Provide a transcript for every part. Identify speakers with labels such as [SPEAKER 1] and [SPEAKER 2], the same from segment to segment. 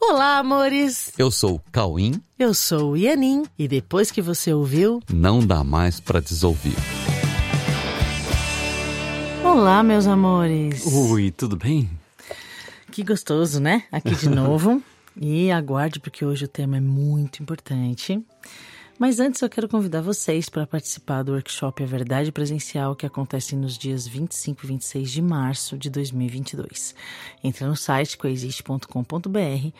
[SPEAKER 1] Olá, amores!
[SPEAKER 2] Eu sou o Cauim.
[SPEAKER 1] Eu sou o Ianin. E depois que você ouviu,
[SPEAKER 2] Não dá mais pra desouvir.
[SPEAKER 1] olá, meus amores!
[SPEAKER 2] Ui, tudo bem?
[SPEAKER 1] Que gostoso, né? Aqui de novo. e aguarde, porque hoje o tema é muito importante. Mas antes eu quero convidar vocês para participar do workshop A Verdade Presencial que acontece nos dias 25 e 26 de março de 2022. Entra no site coexiste.com.br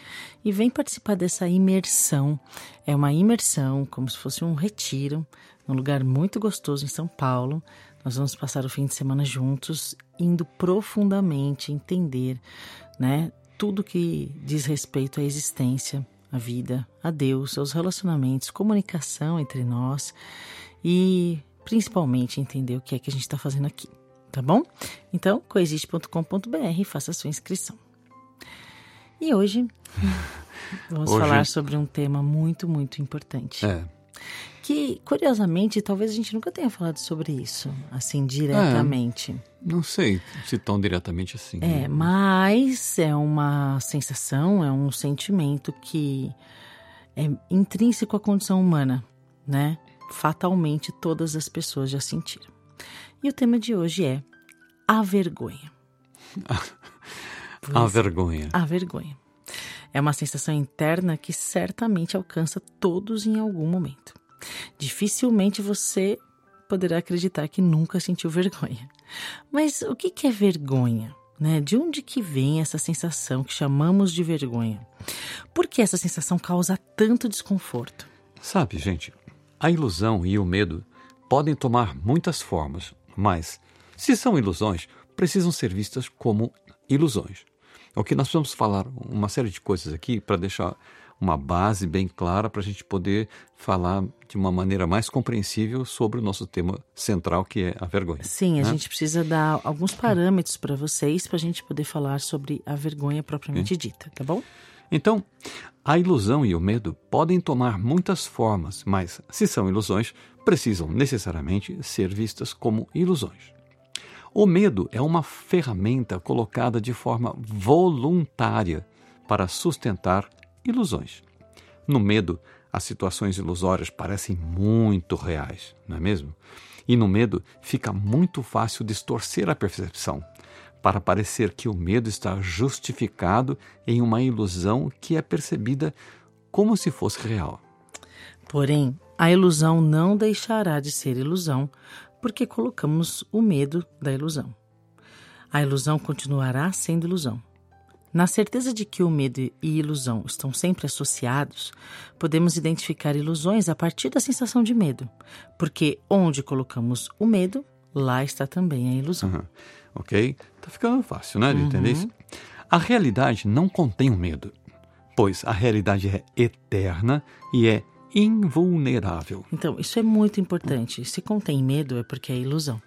[SPEAKER 1] e vem participar dessa imersão. É uma imersão, como se fosse um retiro, num lugar muito gostoso em São Paulo. Nós vamos passar o fim de semana juntos, indo profundamente entender, né, tudo que diz respeito à existência, à vida, a Deus, aos relacionamentos, comunicação entre nós e principalmente entender o que é que a gente está fazendo aqui, tá bom? Então, coexiste.com.br, faça a sua inscrição. E hoje vamos
[SPEAKER 2] Hoje-
[SPEAKER 1] falar sobre um tema muito, muito importante
[SPEAKER 2] É.
[SPEAKER 1] que curiosamente talvez a gente nunca tenha falado sobre isso assim diretamente
[SPEAKER 2] Não sei se tão diretamente assim.
[SPEAKER 1] é,
[SPEAKER 2] né?
[SPEAKER 1] mas é uma sensação é um sentimento que é intrínseco à condição humana né fatalmente todas as pessoas já sentiram e o tema de hoje é a vergonha
[SPEAKER 2] A vergonha.
[SPEAKER 1] a vergonha é uma sensação interna que certamente alcança todos em algum momento. Dificilmente você poderá acreditar que nunca sentiu vergonha. Mas o que que é vergonha? Né? De onde que vem essa sensação que chamamos de vergonha? Por que essa sensação causa tanto desconforto?
[SPEAKER 2] Sabe, gente, a ilusão e o medo podem tomar muitas formas, mas, se são ilusões, precisam ser vistas como ilusões. Ok, nós vamos falar uma série de coisas aqui para deixar uma base bem clara para a gente poder falar de uma maneira mais compreensível sobre o nosso tema central, que é a vergonha.
[SPEAKER 1] Sim, a
[SPEAKER 2] né?
[SPEAKER 1] gente precisa dar alguns parâmetros para vocês para a gente poder falar sobre a vergonha propriamente dita, tá bom?
[SPEAKER 2] Então, a ilusão e o medo podem tomar muitas formas, mas, se são ilusões, precisam necessariamente ser vistas como ilusões. O medo é uma ferramenta colocada de forma voluntária para sustentar ilusões. No medo, as situações ilusórias parecem muito reais, não é mesmo? E no medo fica muito fácil distorcer a percepção, para parecer que o medo está justificado em uma ilusão que é percebida como se fosse real.
[SPEAKER 1] Porém, a ilusão não deixará de ser ilusão porque colocamos o medo da ilusão. A ilusão continuará sendo ilusão. Na certeza de que o medo e ilusão estão sempre associados, podemos identificar ilusões a partir da sensação de medo, porque onde colocamos o medo, lá está também a ilusão.
[SPEAKER 2] Uhum. Ok? Tá ficando fácil, né, de entender isso? A realidade não contém o medo, pois a realidade é eterna e é invulnerável.
[SPEAKER 1] Então, isso é muito importante. Se contém medo, é porque é ilusão.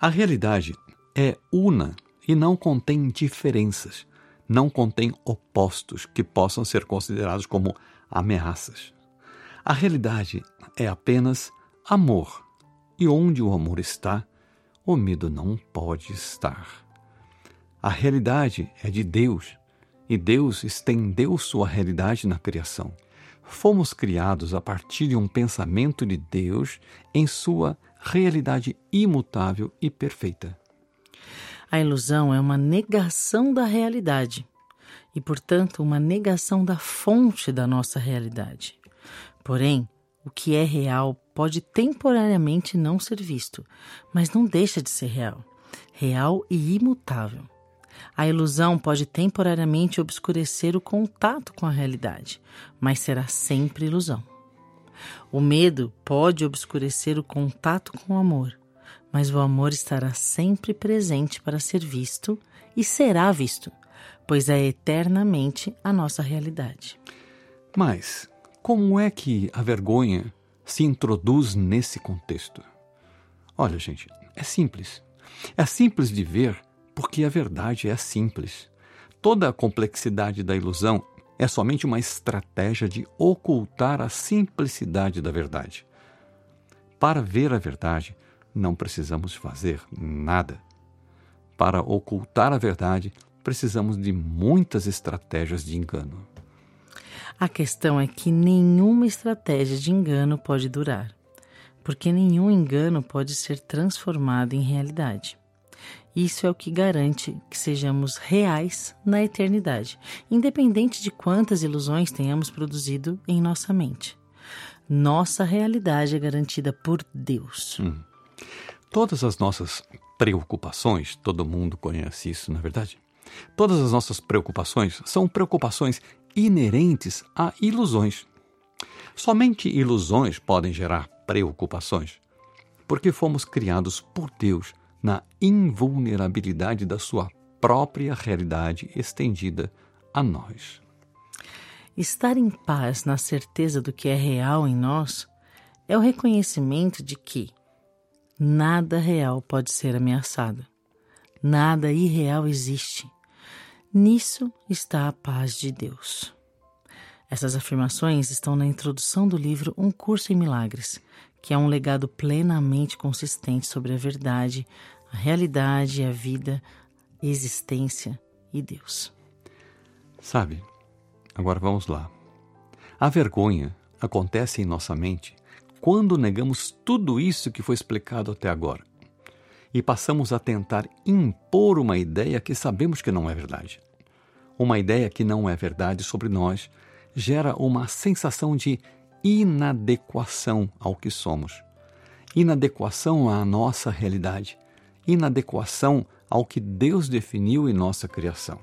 [SPEAKER 2] A realidade é una e não contém diferenças, não contém opostos que possam ser considerados como ameaças. A realidade é apenas amor, e onde o amor está, o medo não pode estar. A realidade é de Deus, e Deus estendeu sua realidade na criação. Fomos criados a partir de um pensamento de Deus em sua realidade imutável e perfeita.
[SPEAKER 1] A ilusão é uma negação da realidade e, portanto, uma negação da fonte da nossa realidade. Porém, o que é real pode temporariamente não ser visto, mas não deixa de ser real, real e imutável. A ilusão pode temporariamente obscurecer o contato com a realidade, mas será sempre ilusão. O medo pode obscurecer o contato com o amor, mas o amor estará sempre presente para ser visto e será visto, pois é eternamente a nossa realidade.
[SPEAKER 2] Mas como é que a vergonha se introduz nesse contexto? Olha, gente, é simples. É simples de ver porque a verdade é simples. Toda a complexidade da ilusão é somente uma estratégia de ocultar a simplicidade da verdade. Para ver a verdade, não precisamos fazer nada. Para ocultar a verdade, precisamos de muitas estratégias de engano.
[SPEAKER 1] A questão é que nenhuma estratégia de engano pode durar, porque nenhum engano pode ser transformado em realidade. Isso é o que garante que sejamos reais na eternidade, independente de quantas ilusões tenhamos produzido em nossa mente. Nossa realidade é garantida por Deus. Hum.
[SPEAKER 2] Todas as nossas preocupações, todo mundo conhece isso, na é verdade? Todas as nossas preocupações são preocupações inerentes a ilusões. Somente ilusões podem gerar preocupações, porque fomos criados por Deus na invulnerabilidade da sua própria realidade estendida a nós.
[SPEAKER 1] Estar em paz na certeza do que é real em nós é o reconhecimento de que nada real pode ser ameaçado, nada irreal existe Nisso está a paz de Deus. Essas afirmações estão na introdução do livro Um Curso em Milagres, que é um legado plenamente consistente sobre a verdade, a realidade, a vida, a existência e Deus.
[SPEAKER 2] Sabe, agora vamos lá. A vergonha acontece em nossa mente quando negamos tudo isso que foi explicado até agora e passamos a tentar impor uma ideia que sabemos que não é verdade. Uma ideia que não é verdade sobre nós gera uma sensação de inadequação ao que somos, inadequação à nossa realidade, inadequação ao que Deus definiu em nossa criação.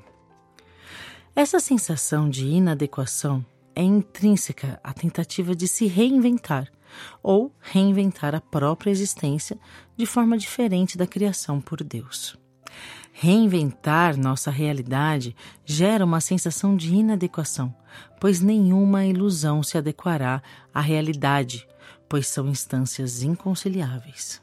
[SPEAKER 1] Essa sensação de inadequação é intrínseca à tentativa de se reinventar ou reinventar a própria existência de forma diferente da criação por Deus. Reinventar nossa realidade gera uma sensação de inadequação, pois nenhuma ilusão se adequará à realidade, pois são instâncias inconciliáveis.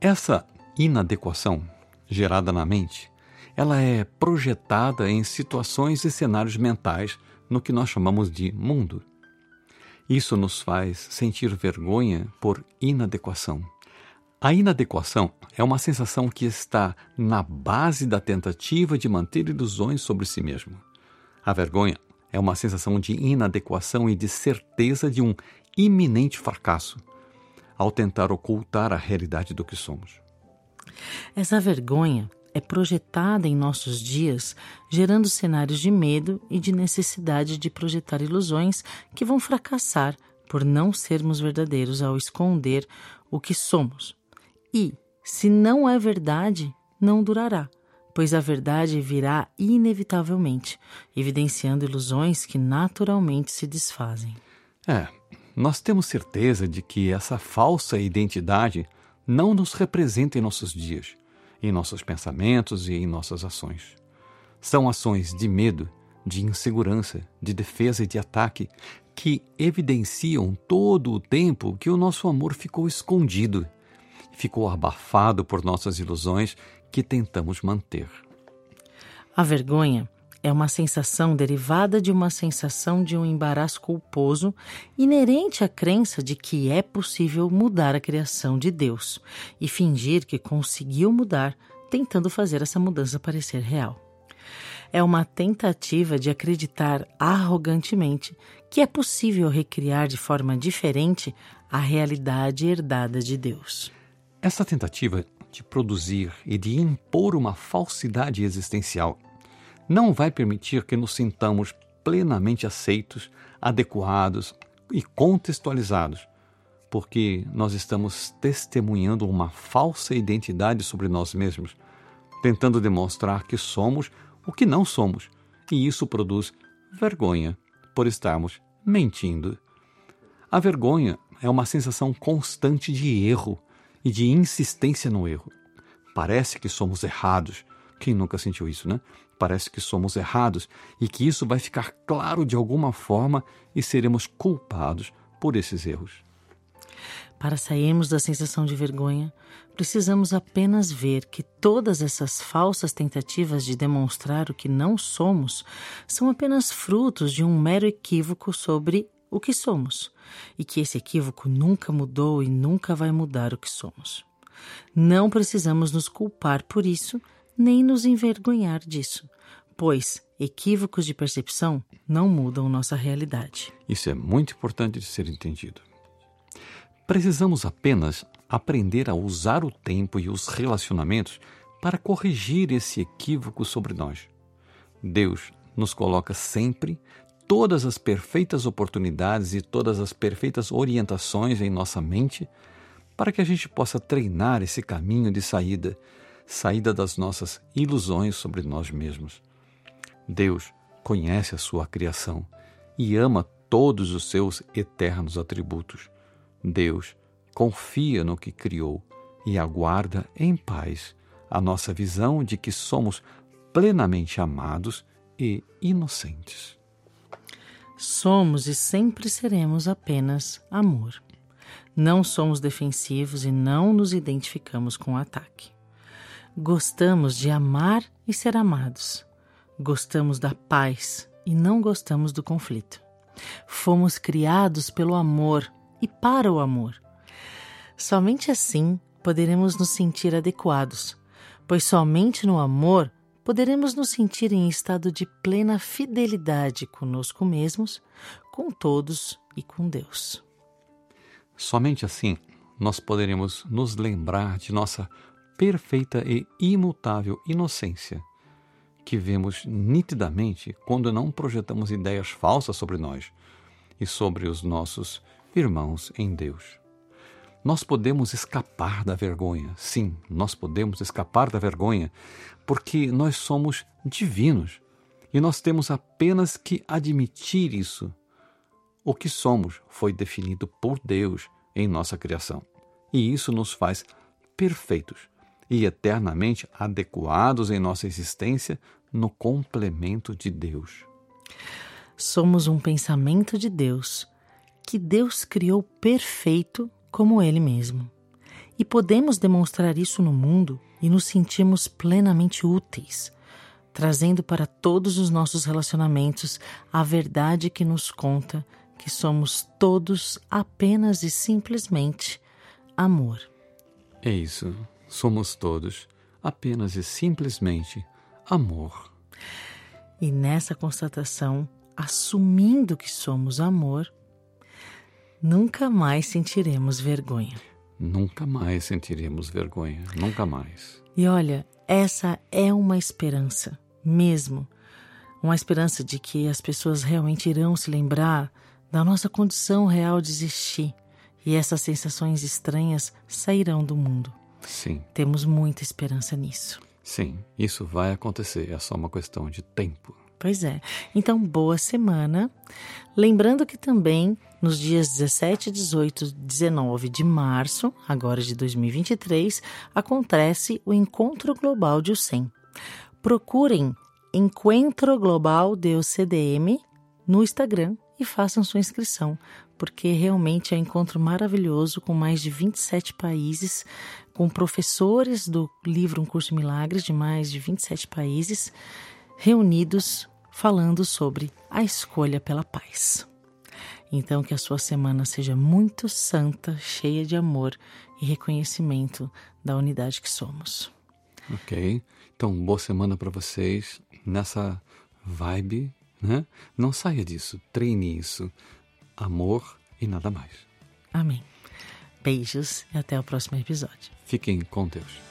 [SPEAKER 2] Essa inadequação gerada na mente, ela é projetada em situações e cenários mentais no que nós chamamos de mundo. Isso nos faz sentir vergonha por inadequação. A inadequação é uma sensação que está na base da tentativa de manter ilusões sobre si mesmo. A vergonha é uma sensação de inadequação e de certeza de um iminente fracasso ao tentar ocultar a realidade do que somos.
[SPEAKER 1] Essa vergonha é projetada em nossos dias, gerando cenários de medo e de necessidade de projetar ilusões que vão fracassar por não sermos verdadeiros ao esconder o que somos. E, se não é verdade, não durará, pois a verdade virá inevitavelmente, evidenciando ilusões que naturalmente se desfazem.
[SPEAKER 2] É, nós temos certeza de que essa falsa identidade não nos representa em nossos dias em nossos pensamentos e em nossas ações. São ações de medo, de insegurança, de defesa e de ataque que evidenciam todo o tempo que o nosso amor ficou escondido, ficou abafado por nossas ilusões que tentamos manter.
[SPEAKER 1] A vergonha é uma sensação derivada de uma sensação de um embaraço culposo inerente à crença de que é possível mudar a criação de Deus e fingir que conseguiu mudar, tentando fazer essa mudança parecer real. É uma tentativa de acreditar arrogantemente que é possível recriar de forma diferente a realidade herdada de Deus.
[SPEAKER 2] Essa tentativa de produzir e de impor uma falsidade existencial não vai permitir que nos sintamos plenamente aceitos, adequados e contextualizados, porque nós estamos testemunhando uma falsa identidade sobre nós mesmos, tentando demonstrar que somos o que não somos, e isso produz vergonha por estarmos mentindo. A vergonha é uma sensação constante de erro e de insistência no erro. Parece que somos errados. Quem nunca sentiu isso, né? Parece que somos errados e que isso vai ficar claro de alguma forma e seremos culpados por esses erros.
[SPEAKER 1] Para sairmos da sensação de vergonha, precisamos apenas ver que todas essas falsas tentativas de demonstrar o que não somos são apenas frutos de um mero equívoco sobre o que somos, e que esse equívoco nunca mudou e nunca vai mudar o que somos. Não precisamos nos culpar por isso nem nos envergonhar disso, pois equívocos de percepção não mudam nossa realidade.
[SPEAKER 2] Isso é muito importante de ser entendido. Precisamos apenas aprender a usar o tempo e os relacionamentos para corrigir esse equívoco sobre nós. Deus nos coloca sempre todas as perfeitas oportunidades e todas as perfeitas orientações em nossa mente para que a gente possa treinar esse caminho de saída, saída das nossas ilusões sobre nós mesmos. Deus conhece a sua criação e ama todos os seus eternos atributos. Deus confia no que criou e aguarda em paz a nossa visão de que somos plenamente amados e inocentes.
[SPEAKER 1] Somos e sempre seremos apenas amor. Não somos defensivos e não nos identificamos com o ataque. Gostamos de amar e ser amados. Gostamos da paz e não gostamos do conflito. Fomos criados pelo amor e para o amor. Somente assim poderemos nos sentir adequados, pois somente no amor poderemos nos sentir em estado de plena fidelidade conosco mesmos, com todos e com Deus.
[SPEAKER 2] Somente assim nós poderemos nos lembrar de nossa perfeita e imutável inocência que vemos nitidamente quando não projetamos ideias falsas sobre nós e sobre os nossos irmãos em Deus. Nós podemos escapar da vergonha, sim, nós podemos escapar da vergonha, porque nós somos divinos e nós temos apenas que admitir isso. O que somos foi definido por Deus em nossa criação, e isso nos faz perfeitos e eternamente adequados em nossa existência no complemento de Deus.
[SPEAKER 1] Somos um pensamento de Deus, que Deus criou perfeito como Ele mesmo. E podemos demonstrar isso no mundo e nos sentirmos plenamente úteis, trazendo para todos os nossos relacionamentos a verdade que nos conta que somos todos apenas e simplesmente amor.
[SPEAKER 2] É isso, somos todos apenas e simplesmente amor.
[SPEAKER 1] E nessa constatação, assumindo que somos amor, nunca mais sentiremos vergonha.
[SPEAKER 2] Nunca mais sentiremos vergonha, nunca mais.
[SPEAKER 1] E olha, essa é uma esperança, mesmo. Uma esperança de que as pessoas realmente irão se lembrar da nossa condição real de existir e essas sensações estranhas sairão do mundo.
[SPEAKER 2] Sim.
[SPEAKER 1] Temos muita esperança nisso.
[SPEAKER 2] Sim, isso vai acontecer, é só uma questão de tempo.
[SPEAKER 1] Pois é. Então, boa semana. Lembrando que também nos dias 17, 18 19 de março, agora de 2023, acontece o Encontro Global de UCEM. Procurem Encontro Global de UCDM no Instagram e façam sua inscrição, porque realmente é um encontro maravilhoso com mais de 27 países, com professores do livro Um Curso de Milagres de mais de 27 países, reunidos falando sobre a escolha pela paz. Então, que a sua semana seja muito santa, cheia de amor e reconhecimento da unidade que somos.
[SPEAKER 2] Ok. Então, boa semana para vocês nessa vibe né? Não saia disso, treine isso. Amor e nada mais.
[SPEAKER 1] Amém. Beijos e até o próximo episódio.
[SPEAKER 2] Fiquem com Deus.